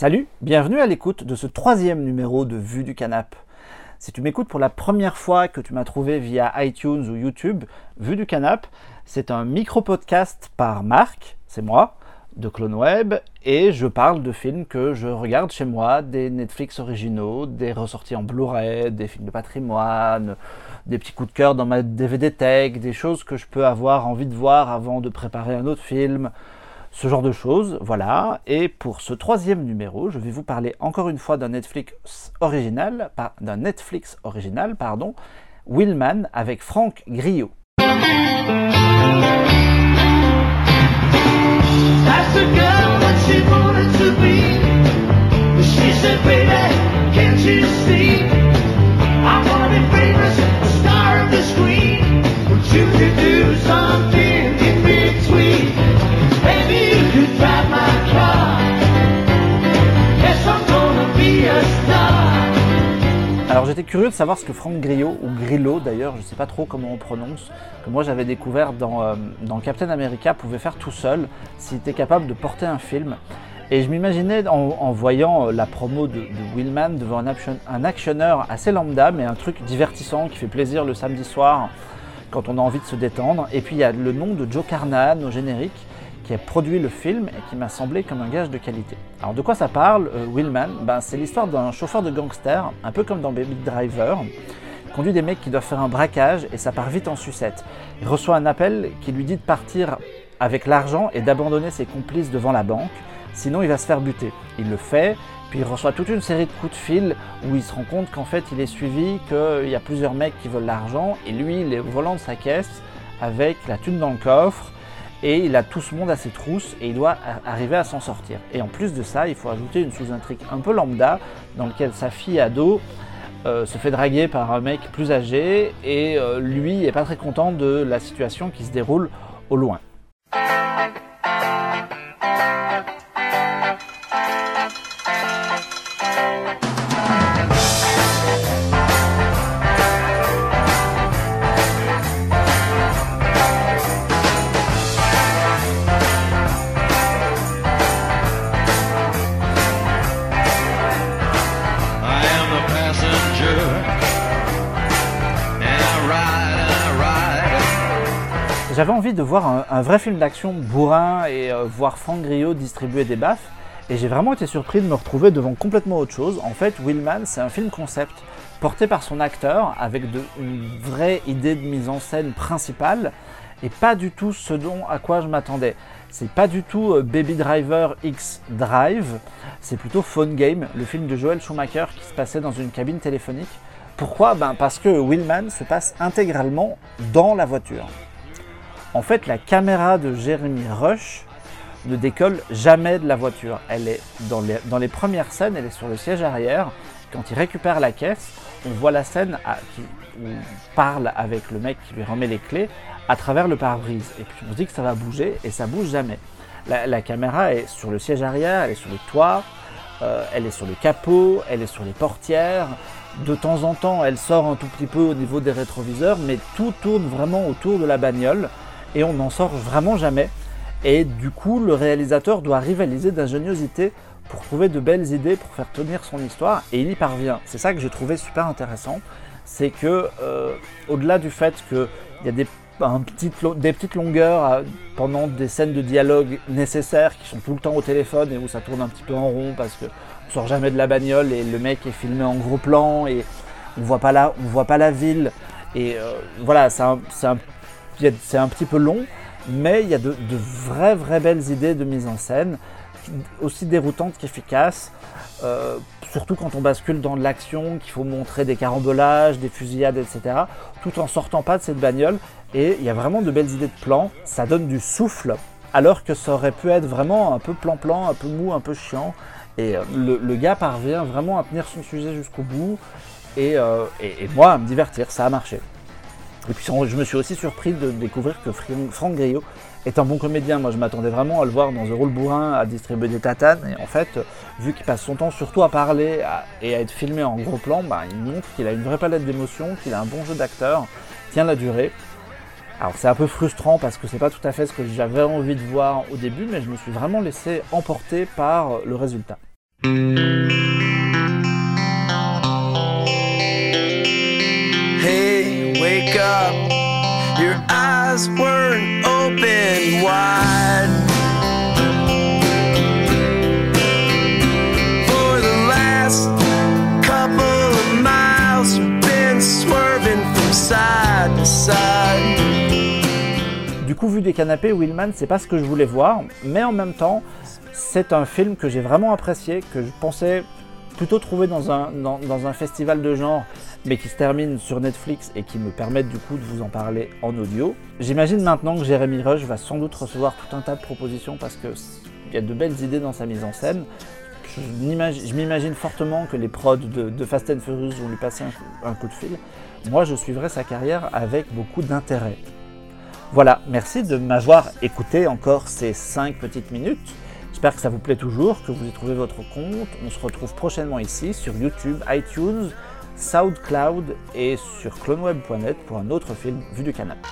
Salut, bienvenue à l'écoute de ce troisième numéro de Vue du Canap. Si tu m'écoutes pour la première fois que tu m'as trouvé via iTunes ou YouTube, Vue du Canap, c'est un micro-podcast par Marc, c'est moi, de Clone Web, et je parle de films que je regarde chez moi, des Netflix originaux, des ressorties en Blu-ray, des films de patrimoine, des petits coups de cœur dans ma DVD tech, des choses que je peux avoir envie de voir avant de préparer un autre film, ce genre de choses, voilà. Et pour ce troisième numéro, je vais vous parler encore une fois d'un Netflix original, d'un Netflix original, pardon, Willman avec Franck Griot. Alors j'étais curieux de savoir ce que Franck Grillo, ou Grillo d'ailleurs, je ne sais pas trop comment on prononce, que moi j'avais découvert dans, euh, dans, Captain America, pouvait faire tout seul s'il était capable de porter un film. Et je m'imaginais en, voyant euh, la promo de, Willman devant un, un actionneur assez lambda, mais un truc divertissant qui fait plaisir le samedi soir quand on a envie de se détendre. Et puis il y a le nom de Joe Carnahan au générique qui a produit le film et qui m'a semblé comme un gage de qualité. Alors de quoi ça parle, euh, Willman? Ben, C'est l'histoire d'un chauffeur de gangster, un peu comme dans Baby Driver. Conduit des mecs qui doivent faire un braquage et ça part vite en sucette. Il reçoit un appel qui lui dit de partir avec l'argent et d'abandonner ses complices devant la banque, sinon il va se faire buter. Il le fait, puis il reçoit toute une série de coups de fil où il se rend compte qu'en fait il est suivi, qu'il y a plusieurs mecs qui veulent l'argent et lui il est volant de sa caisse avec la thune dans le coffre et il a tout ce monde à ses trousses et il doit arriver à s'en sortir. Et en plus de ça, il faut ajouter une sous-intrigue un peu lambda dans laquelle sa fille ado euh, se fait draguer par un mec plus âgé et euh, lui n'est pas très content de la situation qui se déroule au loin. J'avais envie de voir un, vrai film d'action bourrin et euh, voir Franck Griot distribuer des baffes. Et j'ai vraiment été surpris de me retrouver devant complètement autre chose. En fait, Willman, c'est un film concept porté par son acteur avec une vraie idée de mise en scène principale et pas du tout ce dont à quoi je m'attendais. C'est pas du tout euh, Baby Driver X Drive, c'est plutôt Phone Game, le film de Joel Schumacher qui se passait dans une cabine téléphonique. Pourquoi? Ben Parce que Willman se passe intégralement dans la voiture. En fait, la caméra de Jeremy Rush ne décolle jamais de la voiture. Elle est dans les, premières scènes, elle est sur le siège arrière. Quand il récupère la caisse, on voit la scène où parle avec le mec qui lui remet les clés à travers le pare-brise. Et puis on se dit que ça va bouger et ça bouge jamais. La, caméra est sur le siège arrière, elle est sur le toit, euh, elle est sur le capot, elle est sur les portières. De temps en temps, elle sort un tout petit peu au niveau des rétroviseurs, mais tout tourne vraiment autour de la bagnole et on n'en sort vraiment jamais. Et du coup, le réalisateur doit rivaliser d'ingéniosité pour trouver de belles idées pour faire tenir son histoire et il y parvient. C'est ça que j'ai trouvé super intéressant, c'est que euh, au-delà du fait qu'il y a des, petites longueurs euh, pendant des scènes de dialogue nécessaires qui sont tout le temps au téléphone et où ça tourne un petit peu en rond parce que on sort jamais de la bagnole et le mec est filmé en gros plan et on voit pas on voit pas la ville et euh, voilà, c'est un c'est un petit peu long, mais il y a de, vraies, vraies belles idées de mise en scène, aussi déroutantes qu'efficaces. Euh, surtout quand on bascule dans l'action, qu'il faut montrer des carambolages, des fusillades, etc., tout en sortant pas de cette bagnole. Et il y a vraiment de belles idées de plans, ça donne du souffle, alors que ça aurait pu être vraiment un peu plan-plan, un peu mou, un peu chiant. Et euh, le, gars parvient vraiment à tenir son sujet jusqu'au bout, et, euh, et moi à me divertir, ça a marché. Et puis je me suis aussi surpris de découvrir que Franck Griot est un bon comédien. Moi je m'attendais vraiment à le voir dans un rôle bourrin, à distribuer des tatanes. Et en fait, vu qu'il passe son temps surtout à parler et à être filmé en gros plan, bah, il montre qu'il a une vraie palette d'émotions, qu'il a un bon jeu d'acteur, tient la durée. Alors c'est un peu frustrant parce que c'est pas tout à fait ce que j'avais envie de voir au début, mais je me suis vraiment laissé emporter par le résultat. Your eyes weren't open wide. For the last couple of miles, you've been swerving from side to side. Du coup, vu des canapés, Willman, c'est pas ce que je voulais voir, mais en même temps, c'est un film que j'ai vraiment apprécié, que je pensais plutôt trouver dans un, dans, un festival de genre, mais qui se termine sur Netflix et qui me permettent du coup de vous en parler en audio. J'imagine maintenant que Jérémy Rush va sans doute recevoir tout un tas de propositions parce qu'il y a de belles idées dans sa mise en scène. Je m'imagine- fortement que les prods de, de Fast and Furious vont lui passer un, un coup de fil. Moi, je suivrai sa carrière avec beaucoup d'intérêt. Voilà, merci de m'avoir écouté encore ces 5 petites minutes. J'espère que ça vous plaît toujours, que vous y trouvez votre compte. On se retrouve prochainement ici sur YouTube, iTunes, SoundCloud et sur cloneweb.net pour un autre film vu du canapé.